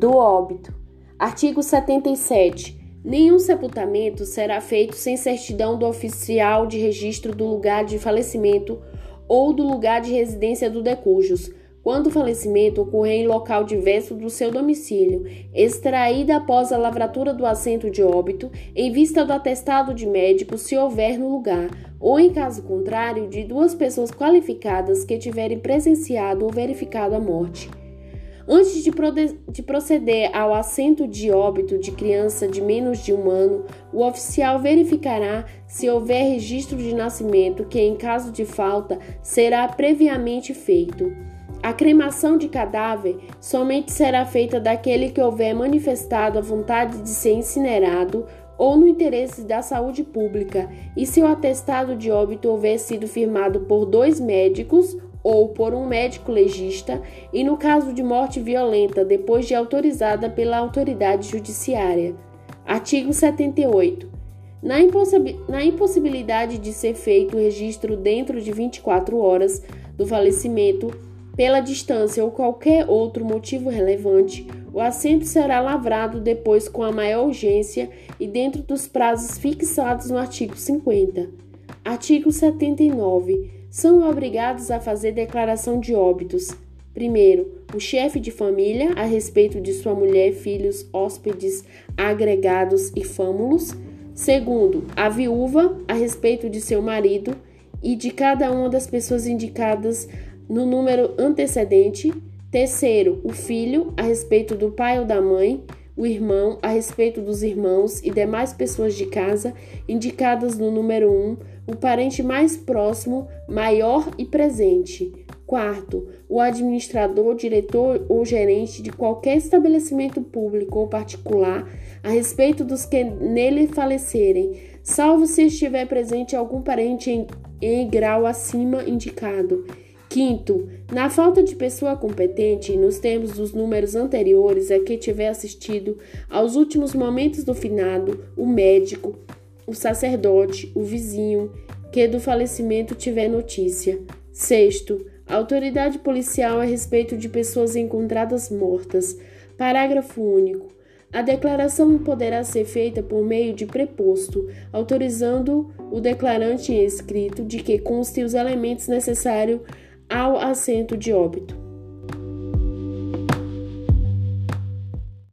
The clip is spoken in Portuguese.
do óbito. Artigo 77. Nenhum sepultamento será feito sem certidão do oficial de registro do lugar de falecimento ou do lugar de residência do decujus, quando o falecimento ocorrer em local diverso do seu domicílio, extraída após a lavratura do assento de óbito, em vista do atestado de médico, se houver no lugar, ou em caso contrário, de duas pessoas qualificadas que tiverem presenciado ou verificado a morte. Antes de, de, proceder ao assento de óbito de criança de menos de um ano, o oficial verificará se houver registro de nascimento, que, em caso de falta, será previamente feito. A cremação de cadáver somente será feita daquele que houver manifestado a vontade de ser incinerado ou no interesse da saúde pública, e se o atestado de óbito houver sido firmado por dois médicos ou por um médico legista, e no caso de morte violenta, depois de autorizada pela autoridade judiciária. Artigo 78. Na, na impossibilidade de ser feito o registro dentro de 24 horas do falecimento, pela distância ou qualquer outro motivo relevante, o assento será lavrado depois com a maior urgência e dentro dos prazos fixados no artigo 50. Artigo 79 são obrigados a fazer declaração de óbitos. Primeiro, o chefe de família a respeito de sua mulher, filhos, hóspedes, agregados e fâmulos. Segundo, a viúva a respeito de seu marido e de cada uma das pessoas indicadas no número antecedente. Terceiro, o filho a respeito do pai ou da mãe o irmão a respeito dos irmãos e demais pessoas de casa indicadas no número 1, o parente mais próximo, maior e presente. Quarto, o administrador, diretor ou gerente de qualquer estabelecimento público ou particular a respeito dos que nele falecerem, salvo se estiver presente algum parente em, em grau acima indicado. Quinto, na falta de pessoa competente, nos termos dos números anteriores, é que tiver assistido aos últimos momentos do finado, o médico, o sacerdote, o vizinho, que do falecimento tiver notícia. Sexto, a autoridade policial a respeito de pessoas encontradas mortas. Parágrafo único. A declaração poderá ser feita por meio de preposto, autorizando o declarante em escrito de que conste os elementos necessários ao assento de óbito.